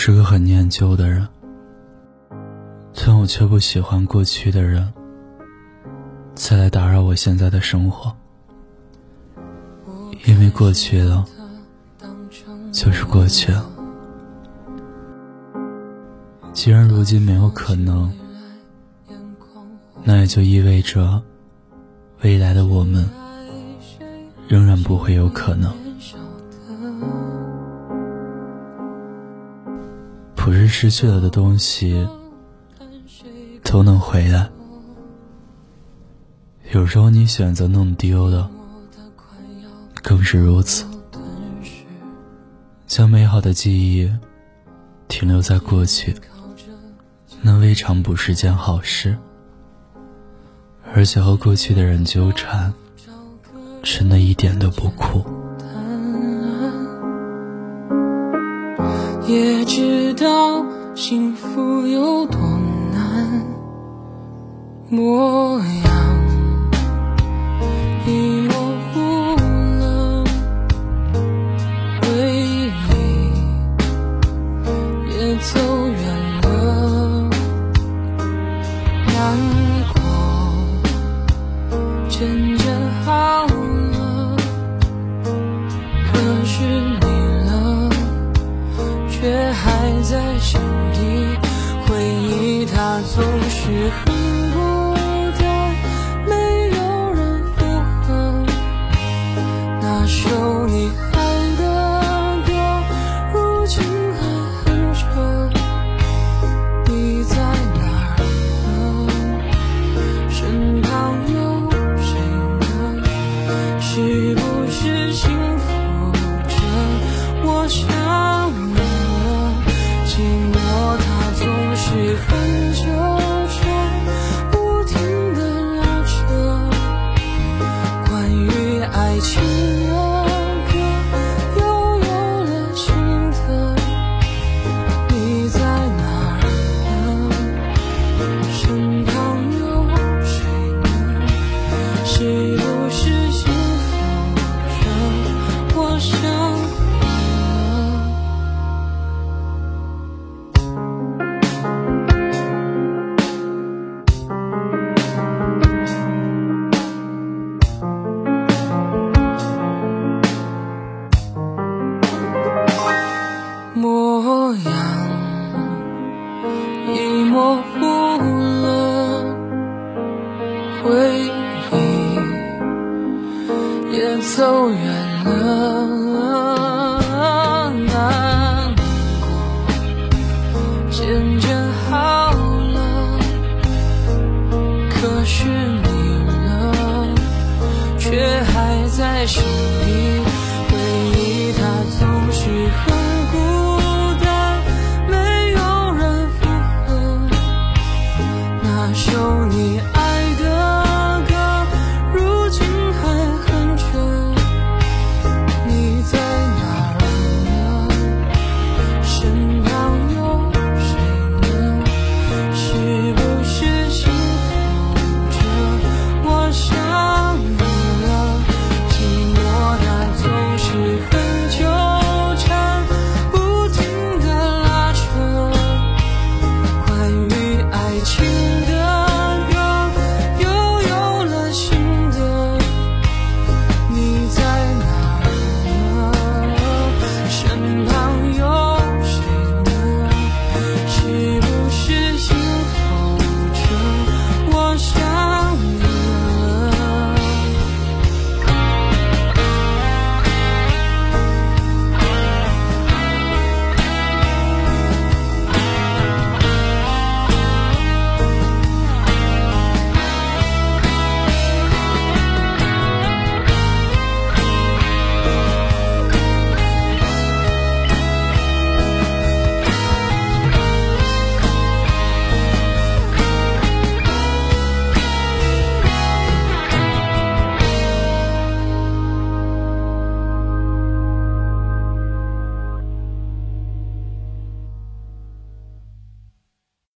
是个很念旧的人，但我却不喜欢过去的人再来打扰我现在的生活，因为过去了就是过去了。既然如今没有可能，那也就意味着未来的我们仍然不会有可能。不是失去了的东西都能回来，有时候你选择弄丢了，更是如此。将美好的记忆停留在过去。那未尝不是件好事，而且和过去的人纠缠，真的一点都不酷。也知道幸福有多难，模样。走远了，难过渐渐好了，可是你呢，却还在心里，回忆它。